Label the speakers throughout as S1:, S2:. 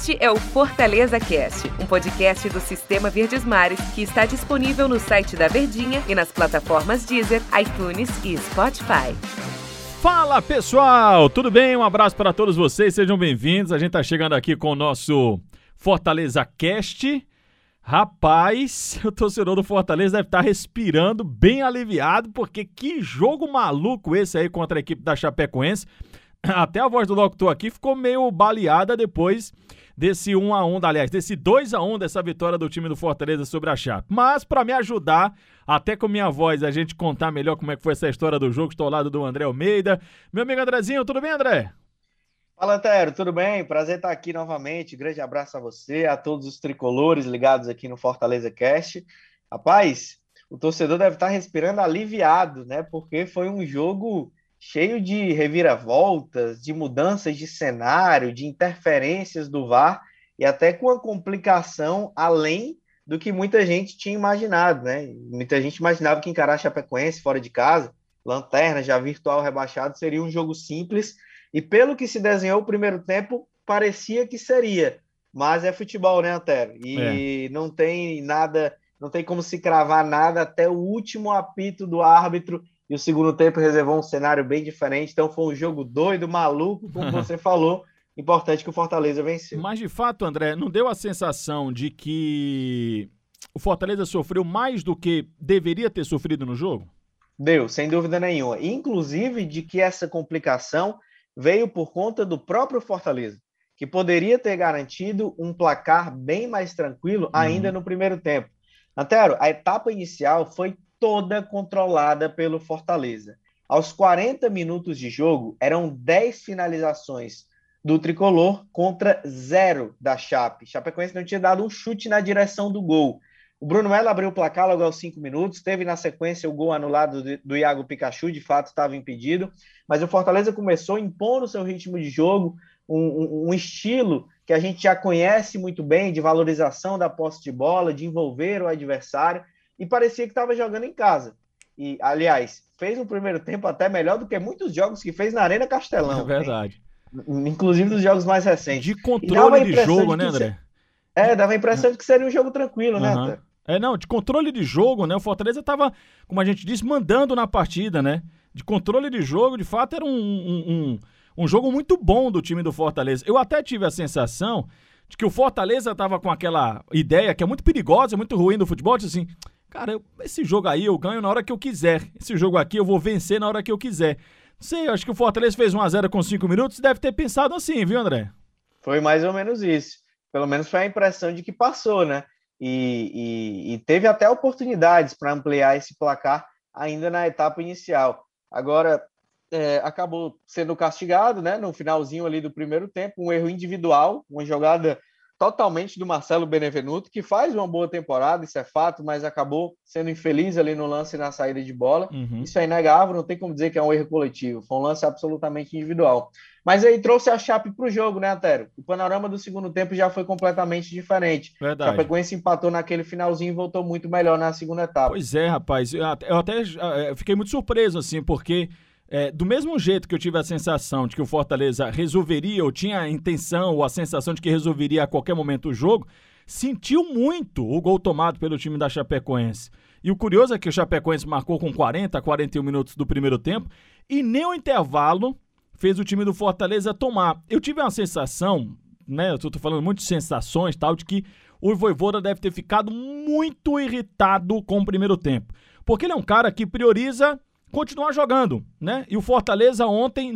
S1: Este é o Fortaleza Cast, um podcast do Sistema Verdes Mares que está disponível no site da Verdinha e nas plataformas Deezer, iTunes e Spotify.
S2: Fala pessoal, tudo bem? Um abraço para todos vocês, sejam bem-vindos. A gente está chegando aqui com o nosso Fortaleza Cast. Rapaz, o torcedor do Fortaleza deve estar tá respirando bem aliviado, porque que jogo maluco esse aí contra a equipe da Chapecoense. até a voz do locutor aqui ficou meio baleada depois desse 1 a 1 aliás, desse 2 a 1 dessa vitória do time do Fortaleza sobre a Chape. Mas para me ajudar, até com minha voz, a gente contar melhor como é que foi essa história do jogo, estou ao lado do André Almeida. Meu amigo Andrezinho, tudo bem, André?
S3: Fala, Tero, tudo bem? Prazer estar aqui novamente. Grande abraço a você, a todos os tricolores ligados aqui no Fortaleza Cast. Rapaz, o torcedor deve estar respirando aliviado, né? Porque foi um jogo cheio de reviravoltas, de mudanças de cenário, de interferências do VAR e até com a complicação além do que muita gente tinha imaginado, né? Muita gente imaginava que encarar a Chapecoense fora de casa, lanterna já virtual rebaixado, seria um jogo simples e pelo que se desenhou o primeiro tempo, parecia que seria. Mas é futebol, né, Antero? E é. não tem nada, não tem como se cravar nada até o último apito do árbitro e o segundo tempo reservou um cenário bem diferente. Então foi um jogo doido, maluco, como você falou. Importante que o Fortaleza venceu.
S2: Mas de fato, André, não deu a sensação de que o Fortaleza sofreu mais do que deveria ter sofrido no jogo?
S3: Deu, sem dúvida nenhuma. Inclusive de que essa complicação veio por conta do próprio Fortaleza, que poderia ter garantido um placar bem mais tranquilo ainda uhum. no primeiro tempo. Antero, a etapa inicial foi toda controlada pelo Fortaleza. Aos 40 minutos de jogo, eram 10 finalizações do tricolor contra zero da Chape. Chapecoense não tinha dado um chute na direção do gol. O Bruno Melo abriu o placar logo aos 5 minutos, teve na sequência o gol anulado do Iago Pikachu, de fato estava impedido, mas o Fortaleza começou impondo seu ritmo de jogo, um, um, um, estilo que a gente já conhece muito bem, de valorização da posse de bola, de envolver o adversário, e parecia que estava jogando em casa. E, aliás, fez um primeiro tempo até melhor do que muitos jogos que fez na Arena Castelão.
S2: É verdade.
S3: Hein? Inclusive dos jogos mais recentes.
S2: De controle de jogo, de né, André?
S3: É, dava a impressão de que seria um jogo tranquilo, uhum. né, André?
S2: É, não, de controle de jogo, né? O Fortaleza estava, como a gente disse, mandando na partida, né? De controle de jogo, de fato, era um, um, um, um jogo muito bom do time do Fortaleza. Eu até tive a sensação de que o Fortaleza estava com aquela ideia que é muito perigosa, muito ruim do futebol, assim, Cara, esse jogo aí eu ganho na hora que eu quiser. Esse jogo aqui eu vou vencer na hora que eu quiser. Não sei, acho que o Fortaleza fez 1x0 com 5 minutos. Deve ter pensado assim, viu, André?
S3: Foi mais ou menos isso. Pelo menos foi a impressão de que passou, né? E, e, e teve até oportunidades para ampliar esse placar ainda na etapa inicial. Agora, é, acabou sendo castigado, né? No finalzinho ali do primeiro tempo, um erro individual, uma jogada totalmente do Marcelo Benevenuto, que faz uma boa temporada, isso é fato, mas acabou sendo infeliz ali no lance e na saída de bola. Uhum. Isso é inegável, não tem como dizer que é um erro coletivo, foi um lance absolutamente individual. Mas aí trouxe a Chape para o jogo, né, Antero? O panorama do segundo tempo já foi completamente diferente. Verdade. A Chapecoense empatou naquele finalzinho e voltou muito melhor na segunda etapa.
S2: Pois é, rapaz, eu até, eu até eu fiquei muito surpreso, assim, porque é, do mesmo jeito que eu tive a sensação de que o Fortaleza resolveria, ou tinha a intenção, ou a sensação de que resolveria a qualquer momento o jogo, sentiu muito o gol tomado pelo time da Chapecoense. E o curioso é que o Chapecoense marcou com 40, 41 minutos do primeiro tempo, e nem o intervalo fez o time do Fortaleza tomar. Eu tive uma sensação, né? Eu tô falando muito de sensações tal, de que o Voivoda deve ter ficado muito irritado com o primeiro tempo. Porque ele é um cara que prioriza continuar jogando, né? E o Fortaleza ontem,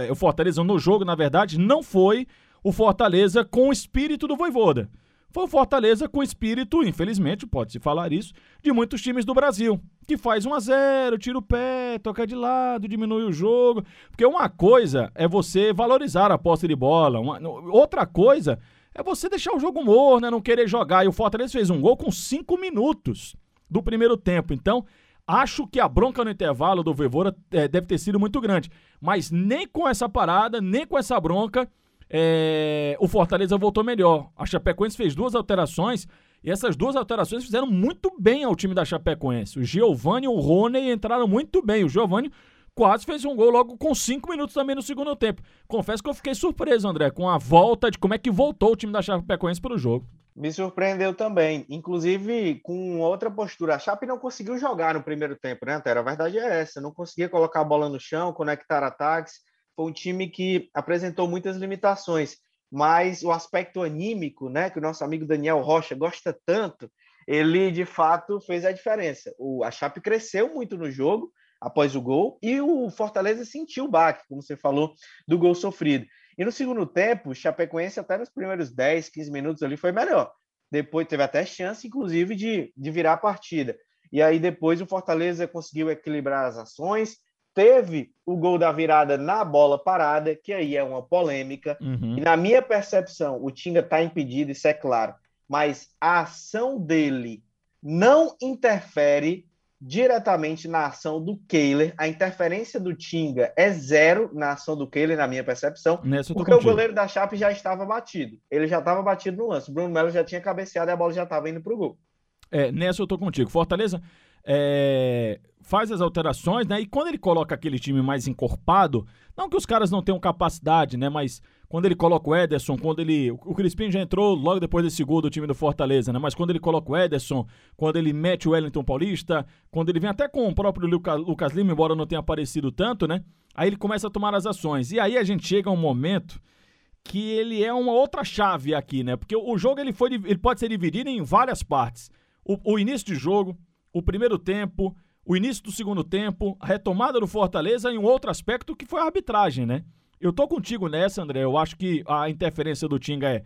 S2: é, o Fortaleza no jogo, na verdade, não foi o Fortaleza com o espírito do Voivoda. Foi o Fortaleza com o espírito, infelizmente, pode-se falar isso, de muitos times do Brasil, que faz 1 a 0 tira o pé, toca de lado, diminui o jogo. Porque uma coisa é você valorizar a posse de bola, uma, outra coisa é você deixar o jogo morno, né? não querer jogar. E o Fortaleza fez um gol com 5 minutos do primeiro tempo. Então, Acho que a bronca no intervalo do Voivoda é, deve ter sido muito grande. Mas nem com essa parada, nem com essa bronca, é, o Fortaleza voltou melhor. A Chapecoense fez duas alterações e essas duas alterações fizeram muito bem ao time da Chapecoense. O Giovanni e o Rony entraram muito bem. O Giovanni quase fez um gol logo com cinco minutos também no segundo tempo. Confesso que eu fiquei surpreso, André, com a volta de como é que voltou o time da Chapecoense para o jogo.
S3: Me surpreendeu também, inclusive com outra postura. A Chape não conseguiu jogar no primeiro tempo, né, Antero? A verdade é essa, não conseguia colocar a bola no chão, conectar ataques. Foi um time que apresentou muitas limitações, mas o aspecto anímico, né, que o nosso amigo Daniel Rocha gosta tanto, ele de fato fez a diferença. O, a Chape cresceu muito no jogo após o gol e o Fortaleza sentiu o baque, como você falou, do gol sofrido. E no segundo tempo, o Chapecoense, até nos primeiros 10, 15 minutos ali, foi melhor. Depois teve até chance, inclusive, de, de virar a partida. E aí depois o Fortaleza conseguiu equilibrar as ações, teve o gol da virada na bola parada, que aí é uma polêmica. Uhum. E na minha percepção, o Tinga está impedido, isso é claro mas a ação dele não interfere diretamente na ação do Kehler. A interferência do Tinga é zero na ação do Kehler, na minha percepção, porque o goleiro da Chape já estava batido. Ele já estava batido no lance. O Bruno Melo já tinha cabeceado e a bola já estava indo para o gol.
S2: É, nessa eu tô contigo. Fortaleza é, faz as alterações, né? E quando ele coloca aquele time mais encorpado, não que os caras não tenham capacidade, né? Mas quando ele coloca o Ederson, quando ele. O Crispim já entrou logo depois desse gol do time do Fortaleza, né? Mas quando ele coloca o Ederson, quando ele mete o Wellington Paulista, quando ele vem até com o próprio Lucas Lima, embora não tenha aparecido tanto, né? Aí ele começa a tomar as ações. E aí a gente chega a um momento que ele é uma outra chave aqui, né? Porque o jogo ele, foi, ele pode ser dividido em várias partes. O, o início de jogo, o primeiro tempo, o início do segundo tempo, a retomada do Fortaleza e um outro aspecto que foi a arbitragem, né? Eu tô contigo nessa, André. Eu acho que a interferência do Tinga é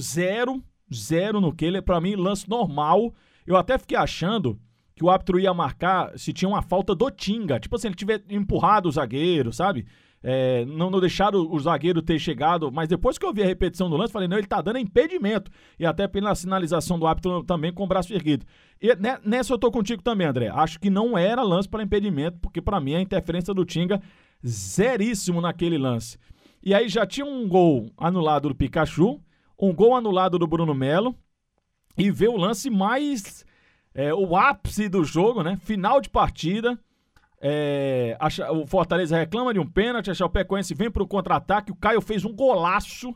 S2: zero, zero no Keller. Para mim, lance normal. Eu até fiquei achando que o árbitro ia marcar se tinha uma falta do Tinga. Tipo assim, ele tiver empurrado o zagueiro, sabe? É, não, não deixaram o, o zagueiro ter chegado, mas depois que eu vi a repetição do lance, falei, não, ele tá dando impedimento. E até pela sinalização do árbitro também com o braço erguido. E nessa eu tô contigo também, André. Acho que não era lance para impedimento, porque para mim a interferência do Tinga zeríssimo naquele lance. E aí já tinha um gol anulado do Pikachu, um gol anulado do Bruno Melo, e vê o lance mais. É, o ápice do jogo, né? Final de partida. É, a, o Fortaleza reclama de um pênalti, a Chapecoense vem para o contra-ataque, o Caio fez um golaço,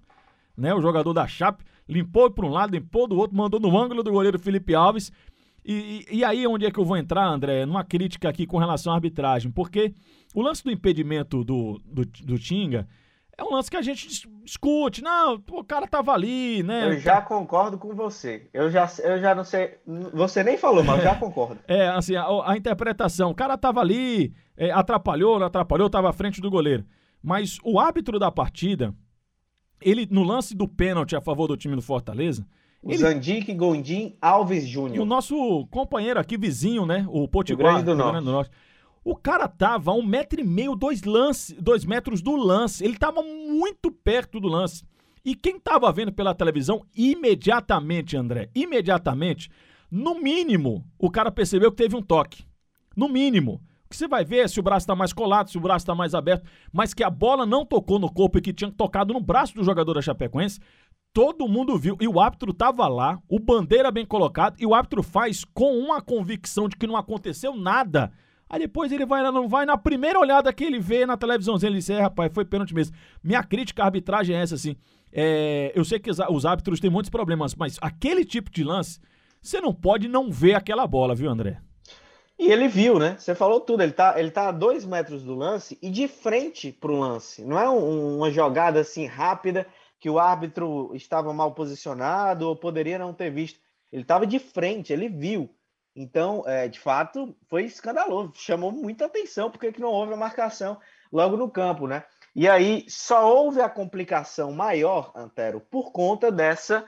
S2: né? O jogador da Chape limpou para um lado, limpou do outro, mandou no ângulo do goleiro Felipe Alves. E, e, e aí onde é que eu vou entrar, André? Numa crítica aqui com relação à arbitragem, porque o lance do impedimento do, do, do Tinga é um lance que a gente discute. Não, o cara tava ali, né?
S3: Eu já concordo com você. Eu já, eu já não sei. Você nem falou, mas eu já concordo.
S2: é, assim, a, a, interpretação. O cara tava ali, é, atrapalhou, não atrapalhou, tava à frente do goleiro. Mas o árbitro da partida, ele, no lance do pênalti a favor do time do Fortaleza.
S3: O ele, Zandique Gondim Alves Júnior.
S2: O nosso companheiro aqui, vizinho, né? O Potiguar.
S3: Rio Grande do Norte. Do Norte.
S2: O cara tava a um metro e meio, dois, lance, dois metros do lance. Ele tava muito perto do lance. E quem tava vendo pela televisão, imediatamente, André, imediatamente, no mínimo, o cara percebeu que teve um toque. No mínimo. O que você vai ver se o braço tá mais colado, se o braço tá mais aberto, mas que a bola não tocou no corpo e que tinha tocado no braço do jogador da Chapecoense, todo mundo viu. E o árbitro tava lá, o bandeira bem colocado, e o árbitro faz com uma convicção de que não aconteceu nada Aí depois ele vai, não vai, na primeira olhada que ele vê na televisãozinha, ele diz, é, rapaz, foi pênalti mesmo. Minha crítica à arbitragem é essa, assim. É, eu sei que os árbitros têm muitos problemas, mas aquele tipo de lance, você não pode não ver aquela bola, viu, André?
S3: E ele viu, né? Você falou tudo. Ele tá, ele tá a dois metros do lance e de frente pro lance. Não é um, uma jogada assim rápida que o árbitro estava mal posicionado ou poderia não ter visto. Ele estava de frente, ele viu. Então, é, de fato, foi escandaloso, chamou muita atenção porque que não houve a marcação logo no campo, né? E aí só houve a complicação maior, Antero, por conta dessa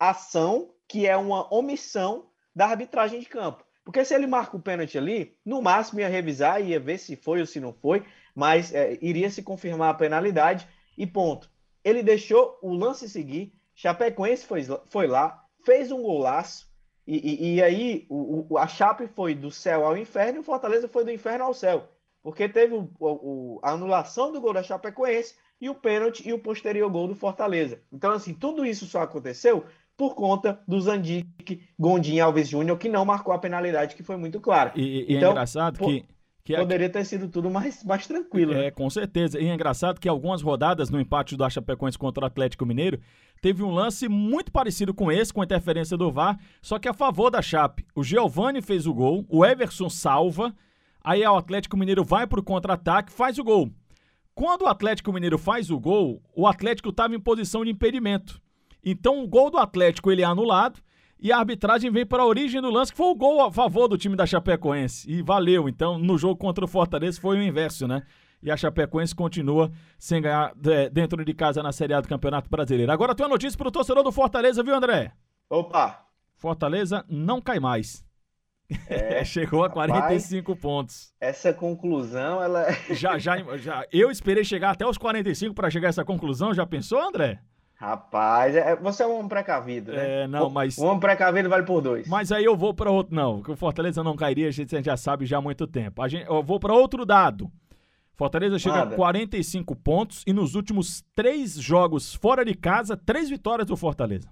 S3: ação que é uma omissão da arbitragem de campo. Porque se ele marca o pênalti ali, no máximo ia revisar, ia ver se foi ou se não foi, mas é, iria se confirmar a penalidade e ponto. Ele deixou o lance seguir, Chapecoense foi, foi lá, fez um golaço, e, e, e aí o, o, a Chape foi do céu ao inferno e o Fortaleza foi do inferno ao céu. Porque teve o, o, a anulação do gol da Chapecoense e o pênalti e o posterior gol do Fortaleza. Então, assim, tudo isso só aconteceu por conta do Zandique Gondim Alves Júnior, que não marcou a penalidade, que foi muito clara.
S2: E, e é então, é engraçado por... que,
S3: que é poderia ter sido tudo mais, mais tranquilo.
S2: É,
S3: né?
S2: com certeza. E é engraçado que algumas rodadas no empate do Chapecoense contra o Atlético Mineiro, teve um lance muito parecido com esse, com interferência do VAR, só que a favor da Chape. O Giovani fez o gol, o Everson salva, aí o Atlético Mineiro vai pro contra-ataque, faz o gol. Quando o Atlético Mineiro faz o gol, o Atlético estava em posição de impedimento. Então o gol do Atlético ele é anulado e a arbitragem vem para a origem do lance, que foi o gol a favor do time da Chapecoense. E valeu. Então, no jogo contra o Fortaleza foi o inverso, né? E a Chapecoense continua sem ganhar é, dentro de casa na Série A do Campeonato Brasileiro. Agora tem uma notícia para o torcedor do Fortaleza, viu, André?
S3: Opa!
S2: Fortaleza não cai mais. É, Chegou a 45 rapaz, pontos.
S3: Essa conclusão, ela.
S2: já, já, já. Eu esperei chegar até os 45 para chegar a essa conclusão. Já pensou, André?
S3: Rapaz, é, você é um homem precavido, né?
S2: É, não, mas.
S3: Um homem precavido vale por dois.
S2: Mas aí eu vou para outro. Não, que o Fortaleza não cairia, a gente já sabe já há muito tempo. A gente, eu vou para outro dado. Fortaleza chega Nada. a 45 pontos e nos últimos três jogos fora de casa, três vitórias do Fortaleza.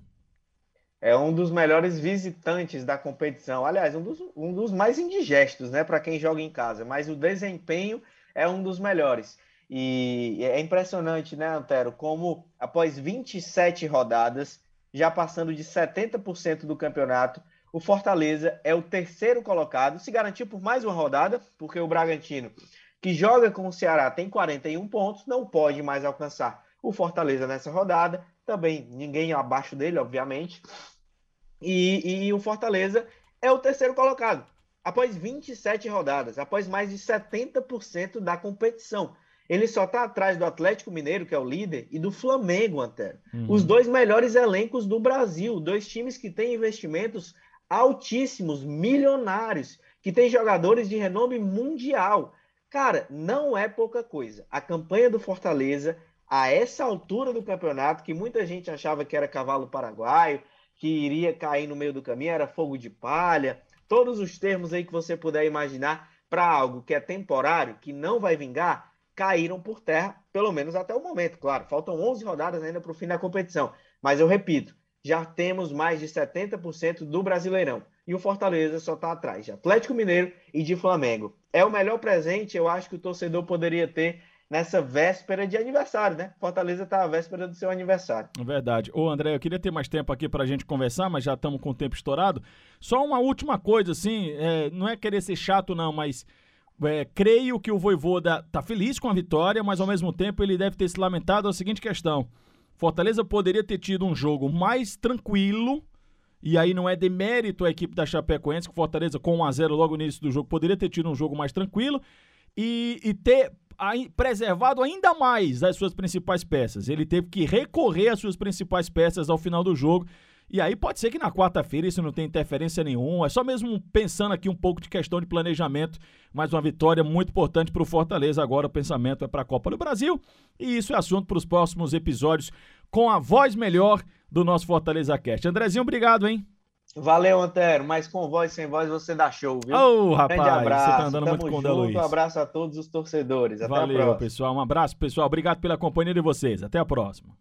S3: É um dos melhores visitantes da competição. Aliás, um dos, um dos mais indigestos, né, para quem joga em casa. Mas o desempenho é um dos melhores. E é impressionante, né, Antero, como após 27 rodadas, já passando de 70% do campeonato, o Fortaleza é o terceiro colocado, se garantiu por mais uma rodada, porque o Bragantino, que joga com o Ceará, tem 41 pontos, não pode mais alcançar o Fortaleza nessa rodada. Também ninguém abaixo dele, obviamente. E, e o Fortaleza é o terceiro colocado, após 27 rodadas, após mais de 70% da competição. Ele só está atrás do Atlético Mineiro, que é o líder, e do Flamengo, Antero. Uhum. Os dois melhores elencos do Brasil, dois times que têm investimentos altíssimos, milionários, que têm jogadores de renome mundial. Cara, não é pouca coisa. A campanha do Fortaleza, a essa altura do campeonato, que muita gente achava que era cavalo paraguaio, que iria cair no meio do caminho, era fogo de palha, todos os termos aí que você puder imaginar para algo que é temporário, que não vai vingar, caíram por terra, pelo menos até o momento, claro. Faltam 11 rodadas ainda para o fim da competição. Mas eu repito, já temos mais de 70% do Brasileirão. E o Fortaleza só está atrás de Atlético Mineiro e de Flamengo. É o melhor presente, eu acho que o torcedor poderia ter nessa véspera de aniversário, né? Fortaleza está à véspera do seu aniversário.
S2: É verdade. Ô, André, eu queria ter mais tempo aqui para a gente conversar, mas já estamos com o tempo estourado. Só uma última coisa, assim, é, não é querer ser chato, não, mas é, creio que o Voivoda está feliz com a vitória, mas ao mesmo tempo ele deve ter se lamentado a seguinte questão. Fortaleza poderia ter tido um jogo mais tranquilo, e aí não é demérito a equipe da Chapecoense, que Fortaleza com 1x0 logo no início do jogo poderia ter tido um jogo mais tranquilo e, e ter preservado ainda mais as suas principais peças. Ele teve que recorrer às suas principais peças ao final do jogo e aí pode ser que na quarta-feira isso não tenha interferência nenhuma. É só mesmo pensando aqui um pouco de questão de planejamento. Mais uma vitória muito importante para o Fortaleza. Agora o pensamento é para a Copa do Brasil. E isso é assunto para os próximos episódios com a voz melhor do nosso Fortaleza Cast. Andrezinho, obrigado, hein?
S3: Valeu, Antero. Mas com voz sem voz você dá show, viu?
S2: Ô, oh, rapaz, Grande abraço. você tá andando Tamo muito com o Luiz.
S3: Um abraço a todos os torcedores. Até
S2: Valeu,
S3: a próxima.
S2: pessoal. Um abraço, pessoal. Obrigado pela companhia de vocês. Até a próxima.